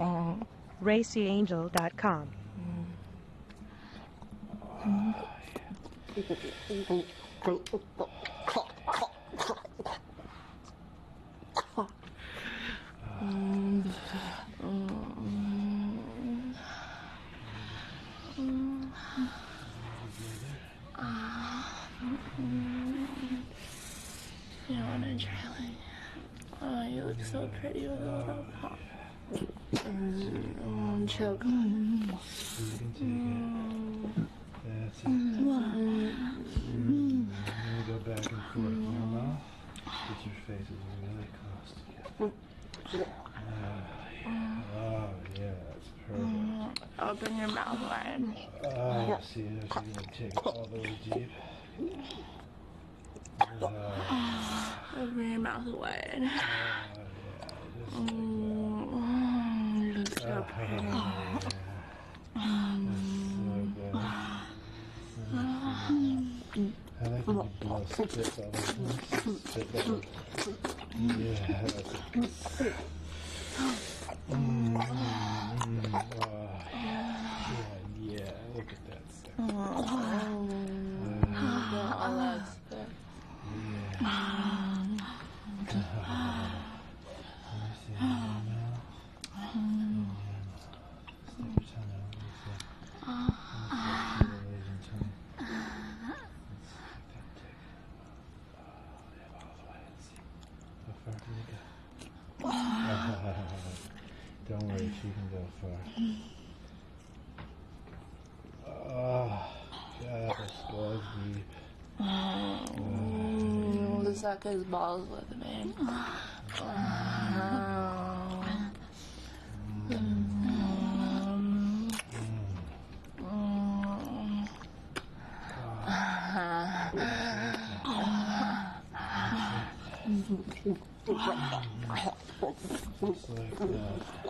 어. racyangel.com. want to try Oh, you look so pretty with choke. That's it. go back and forth. Your mouth, get your faces really close together. yeah. Oh, yeah, that's perfect. Open your mouth wide. see, going to take it all the way deep. Open your mouth wide. yeah, so pretty. I like you blow spit on it. Spit down. Yeah. Mm. Mm. Oh. suck his balls with me. like that.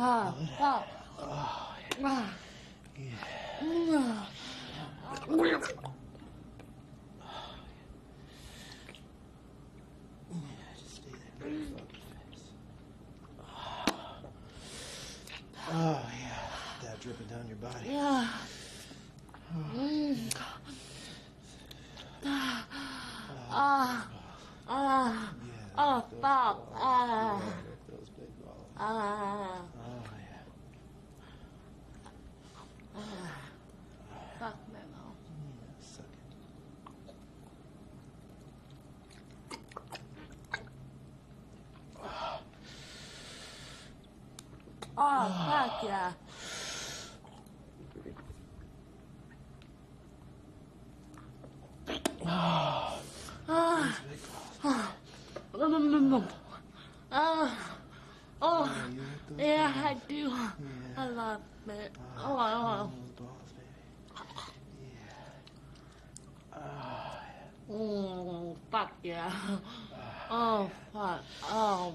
Wow. Wow. Oh, yeah. Yeah. Oh yeah, that dripping down your body. Yeah. Oh. Ah. Ah. Ah. Oh, Bob. Ah. Ah. Oh. Fuck Yeah, suck it. Oh, oh. fuck yeah. Oh. Ah. Oh. Ah. Oh. Ah. Yeah, I do. I love minute. Hold on, hold on. Mm, oh, fuck yeah. Oh, fuck. Oh.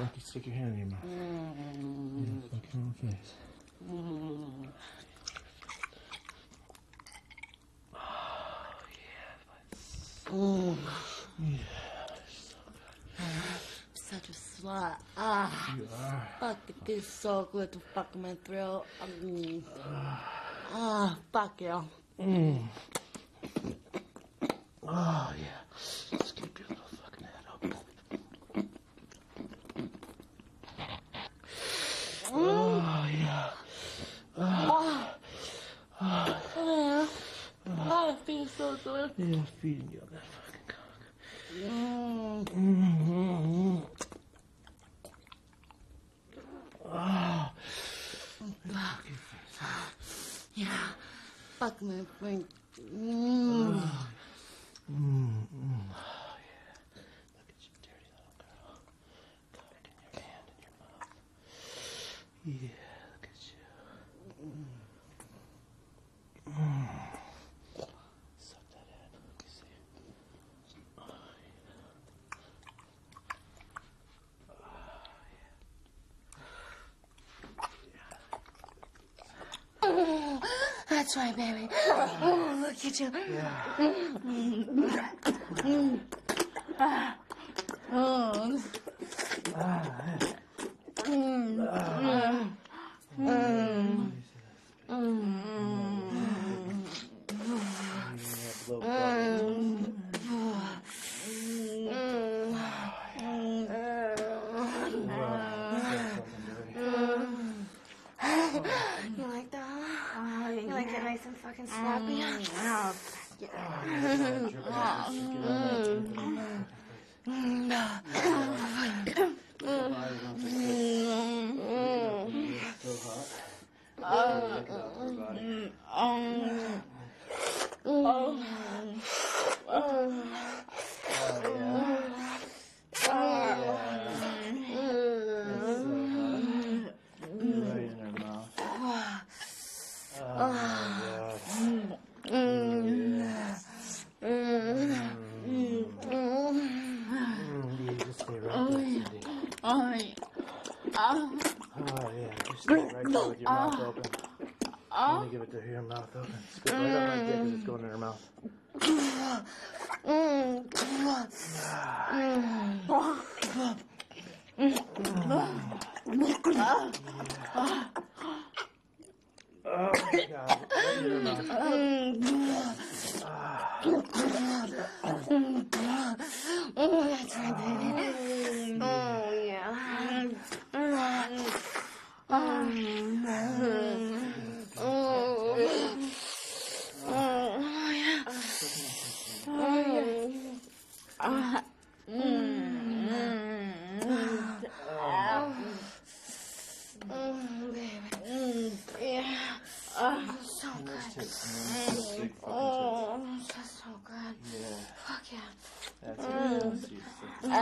Like you stick your hand in your mouth. Mm. Yeah, like your own face. Mm. Oh, yeah, mm. yeah, so good. Such a slut. Ah, you are. fuck, this so good to fuck my throat. Ah, mm. Ah, fuck you. Mm. Oh, yeah. I'm feeding you that fucking cock. Mm-hmm. Oh. Fuck. Yeah. Fuck my brain. Mm. That's right, baby. Oh, look at you. Yeah. Mm. Mm. Mm. mm. mm. mm. 啊！啊！嗯，啊啊啊！啊，啊，啊，啊，呀，哎呀。Yeah. That's up. Yeah.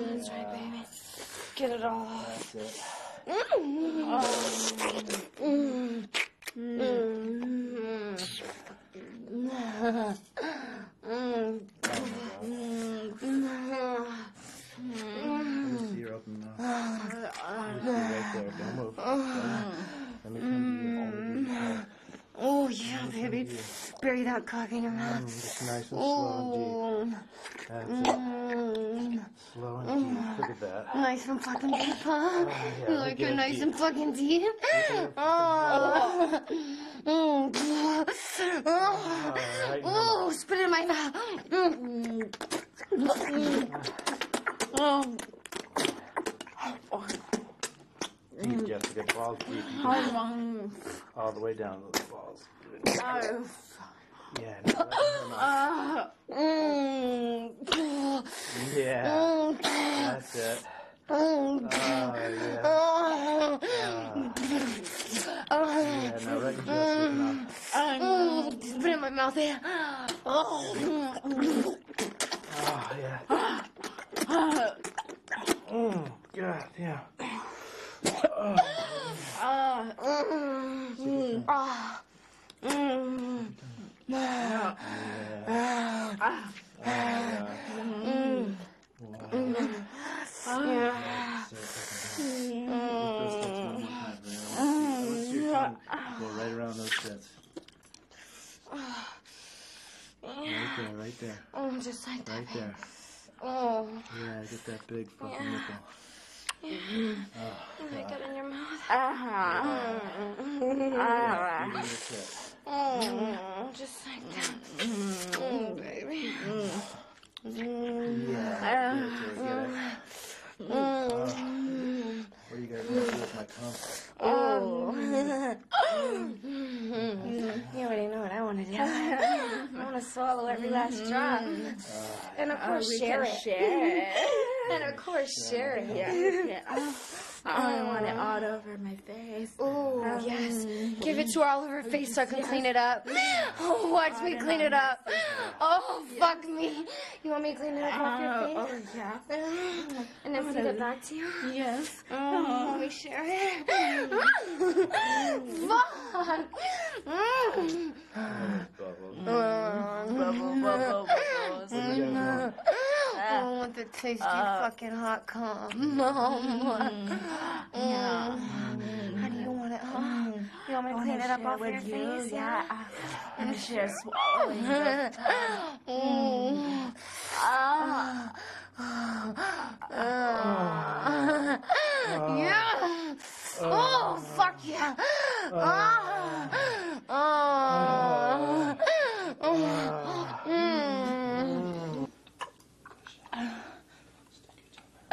that's right, baby. Get it all off. That's it. Mm. mm. mm. Look at that. Nice and fucking deep, huh? Oh, yeah, Look, you're nice deep. and fucking deep. Oh. oh. Right, oh, spit in my mouth. oh. Deep, Jessica. Balls deep. All the way down to the balls. Oh. Yeah. No, uh, yeah. That's it. Oh, yeah. Oh. yeah, no, right in just Um, put it in my mouth here. Oh, Oh, yeah. Oh, God, yeah. Ah. Mm. Ah. Mm. Yeah. Go right around those steps. Right there, right there. Oh, just like that. Right big. there. Oh. Yeah, get that big fucking yeah. nipple. Yeah. Oh, like it in your mouth. Uh-huh. Yeah. Uh-huh. Right. Right. Mm. Just like that. Mm. Yeah. Uh, uh, what are you gonna do with my Oh. you already know what I want to do. I want to swallow every last drop, uh, and of course share, it. share it. and of course share it. Yeah. yeah. Oh, I want it all over my face. Oh, um, yes. Give it to her all over her face so I can yes. clean it up. Oh, watch me clean it up. Oh, yes. fuck me. You want me to clean it up off your oh, face? Oh, yeah. And then send it back to you? Yes. Oh, let me share it. fuck someone with a tasty uh, fucking hot cum. Mm, Mom. Yeah. Mm. How do you want it? Huh? Mm. You want me to clean it up off your you? face? Yeah. yeah. Uh, I'm sure swallowing uh. yeah. Uh. Oh, fuck yeah. Oh.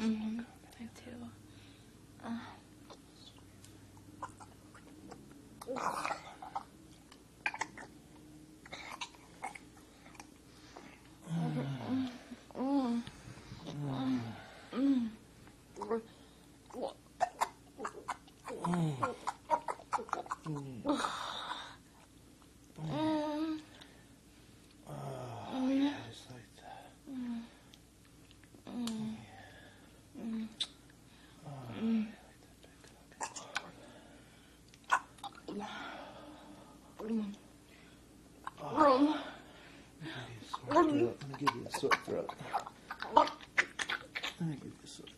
Mm-hmm. Oh I do. Um, throat. Let me give you a sore throat. Let me give you a sore throat.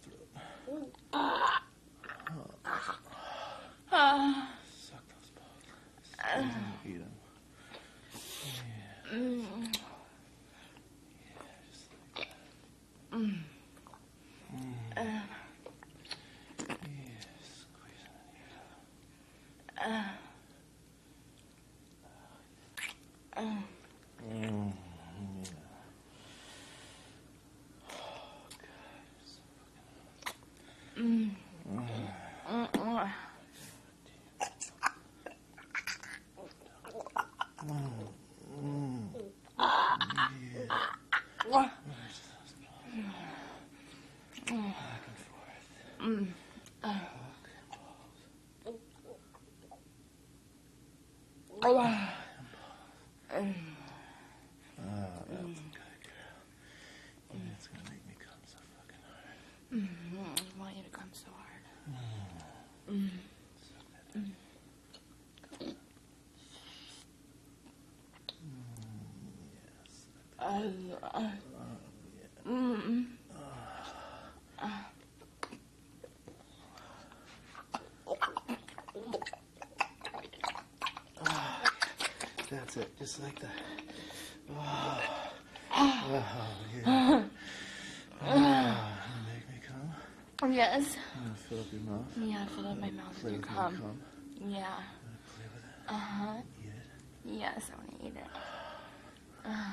That's it, just like that. Oh, oh yeah. Oh, make me come? Yes. fill up your mouth. Yeah, fill up my mouth play with your cum. Yeah. Play with it. Uh huh. Eat it. Yes, I want to eat it. Uh.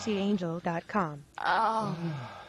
CNBCAngel.com. Oh.